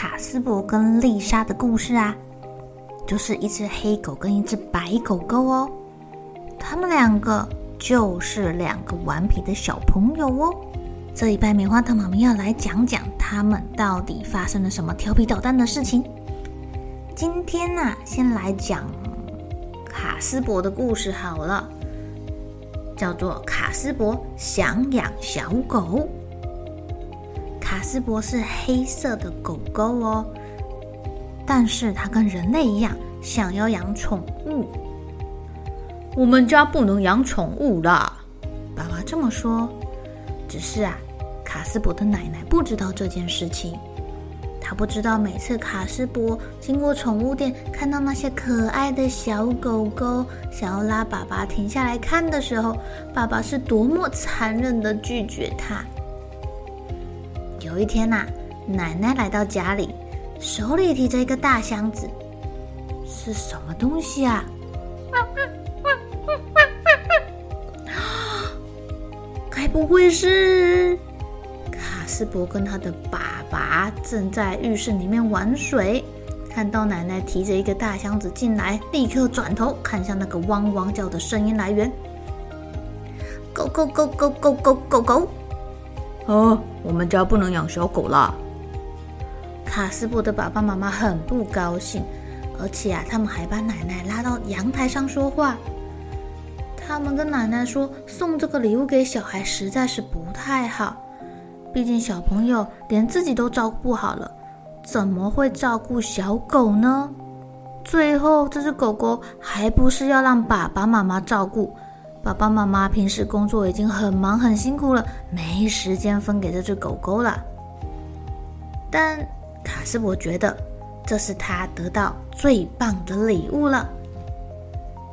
卡斯伯跟丽莎的故事啊？就是一只黑狗跟一只白狗狗哦，他们两个就是两个顽皮的小朋友哦。这一拜棉花糖妈妈要来讲讲他们到底发生了什么调皮捣蛋的事情。今天呢、啊，先来讲卡斯伯的故事好了。叫做卡斯伯想养小狗。卡斯伯是黑色的狗狗哦，但是它跟人类一样，想要养宠物。我们家不能养宠物啦，爸爸这么说。只是啊，卡斯伯的奶奶不知道这件事情。他不知道，每次卡斯伯经过宠物店，看到那些可爱的小狗狗，想要拉爸爸停下来看的时候，爸爸是多么残忍的拒绝他。有一天呐、啊，奶奶来到家里，手里提着一个大箱子，是什么东西啊？该不会是？卡斯伯跟他的爸爸正在浴室里面玩水，看到奶奶提着一个大箱子进来，立刻转头看向那个汪汪叫的声音来源。狗狗狗狗狗狗狗狗！哦，我们家不能养小狗啦！卡斯伯的爸爸妈妈很不高兴，而且啊，他们还把奶奶拉到阳台上说话。他们跟奶奶说，送这个礼物给小孩实在是不太好。毕竟小朋友连自己都照顾不好了，怎么会照顾小狗呢？最后这只狗狗还不是要让爸爸妈妈照顾？爸爸妈妈平时工作已经很忙很辛苦了，没时间分给这只狗狗了。但卡斯伯觉得这是他得到最棒的礼物了，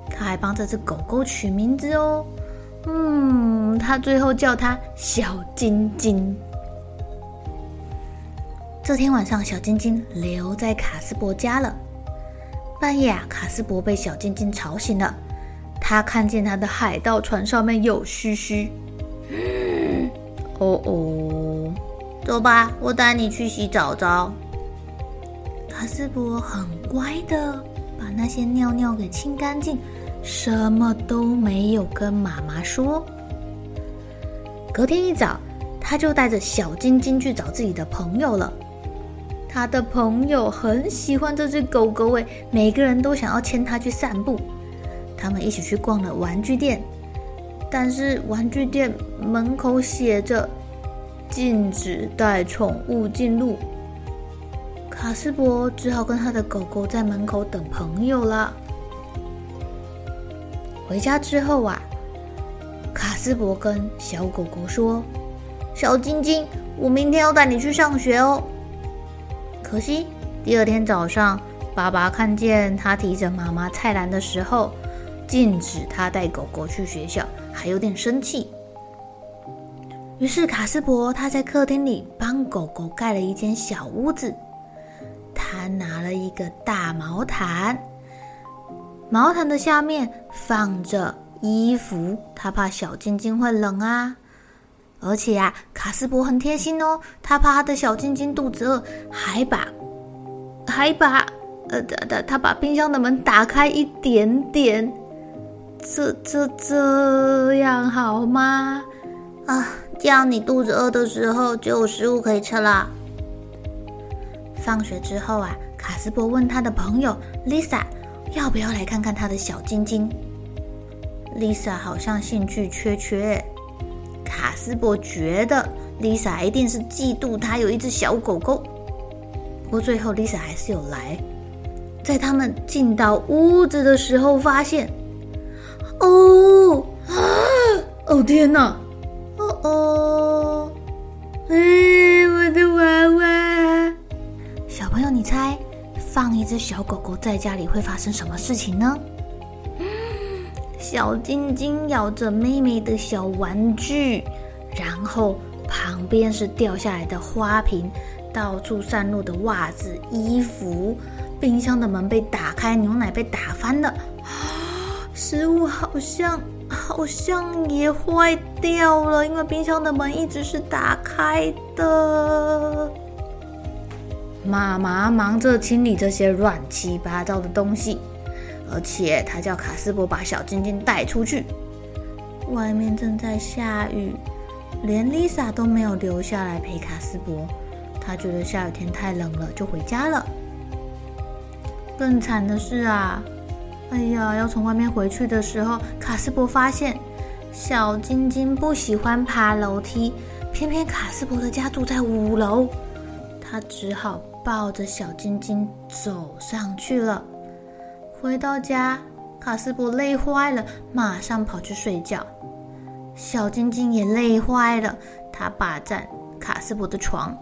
他还帮这只狗狗取名字哦。嗯，他最后叫它小晶晶。这天晚上，小晶晶留在卡斯伯家了。半夜啊，卡斯伯被小晶晶吵醒了。他看见他的海盗船上面有须须。嗯，哦哦，走吧，我带你去洗澡澡。卡斯伯很乖的，把那些尿尿给清干净。什么都没有跟妈妈说。隔天一早，他就带着小晶晶去找自己的朋友了。他的朋友很喜欢这只狗狗，诶，每个人都想要牵它去散步。他们一起去逛了玩具店，但是玩具店门口写着“禁止带宠物进入”。卡斯柏只好跟他的狗狗在门口等朋友了。回家之后啊，卡斯柏跟小狗狗说：“小晶晶，我明天要带你去上学哦。”可惜第二天早上，爸爸看见他提着妈妈菜篮的时候，禁止他带狗狗去学校，还有点生气。于是卡斯柏他在客厅里帮狗狗盖了一间小屋子，他拿了一个大毛毯。毛毯的下面放着衣服，他怕小晶晶会冷啊。而且啊，卡斯柏很贴心哦，他怕他的小晶晶肚子饿，还把还把呃，他他他把冰箱的门打开一点点。这这这样好吗？啊，这样你肚子饿的时候就有食物可以吃了。放学之后啊，卡斯伯问他的朋友 Lisa 要不要来看看他的小晶晶。Lisa 好像兴趣缺缺。卡斯伯觉得 Lisa 一定是嫉妒他有一只小狗狗。不过最后 Lisa 还是有来。在他们进到屋子的时候，发现，哦啊，哦天哪，哦哦，哎，我的娃娃。小朋友，你猜放一只小狗狗在家里会发生什么事情呢？小晶晶咬着妹妹的小玩具，然后旁边是掉下来的花瓶，到处散落的袜子、衣服。冰箱的门被打开，牛奶被打翻了，食物好像好像也坏掉了，因为冰箱的门一直是打开的。妈妈忙着清理这些乱七八糟的东西，而且她叫卡斯伯把小晶晶带出去。外面正在下雨，连丽莎都没有留下来陪卡斯伯，她觉得下雨天太冷了，就回家了。更惨的是啊，哎呀，要从外面回去的时候，卡斯伯发现小晶晶不喜欢爬楼梯，偏偏卡斯伯的家住在五楼，他只好抱着小晶晶走上去了。回到家，卡斯伯累坏了，马上跑去睡觉。小晶晶也累坏了，他霸占卡斯伯的床。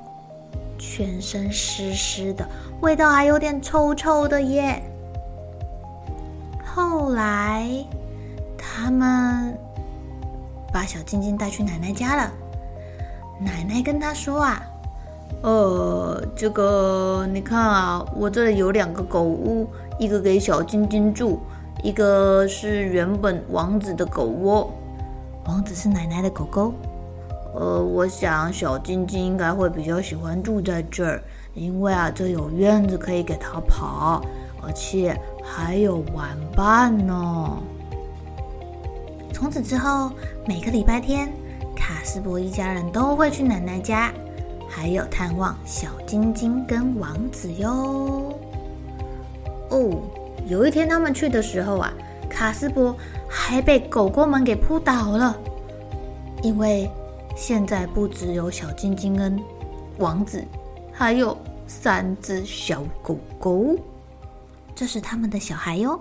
全身湿湿的，味道还有点臭臭的耶。后来，他们把小晶晶带去奶奶家了。奶奶跟他说啊：“呃，这个你看啊，我这里有两个狗屋，一个给小晶晶住，一个是原本王子的狗窝。王子是奶奶的狗狗。”呃，我想小晶晶应该会比较喜欢住在这儿，因为啊，这有院子可以给它跑，而且还有玩伴呢。从此之后，每个礼拜天，卡斯伯一家人都会去奶奶家，还有探望小晶晶跟王子哟。哦，有一天他们去的时候啊，卡斯伯还被狗狗们给扑倒了，因为。现在不只有小晶晶跟王子，还有三只小狗狗，这是他们的小孩哟。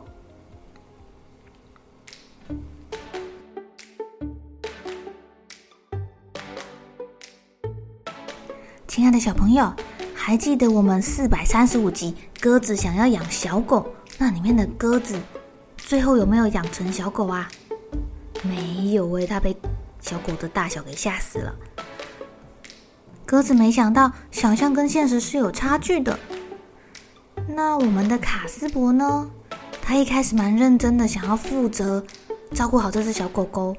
亲爱的小朋友，还记得我们四百三十五集鸽子想要养小狗，那里面的鸽子最后有没有养成小狗啊？没有喂，它被。小狗的大小给吓死了。鸽子没想到想象跟现实是有差距的。那我们的卡斯伯呢？他一开始蛮认真的，想要负责照顾好这只小狗狗。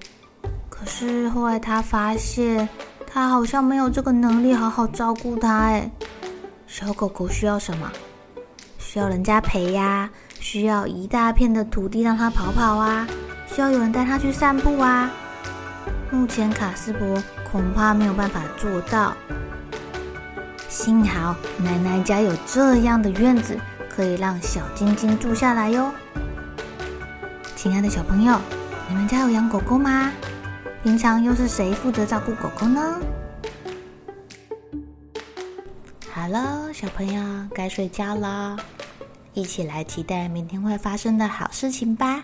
可是后来他发现，他好像没有这个能力好好照顾它。哎，小狗狗需要什么？需要人家陪呀，需要一大片的土地让它跑跑啊，需要有人带它去散步啊。目前卡斯伯恐怕没有办法做到。幸好奶奶家有这样的院子，可以让小晶晶住下来哟。亲爱的小朋友，你们家有养狗狗吗？平常又是谁负责照顾狗狗呢？好了，小朋友该睡觉了，一起来期待明天会发生的好事情吧。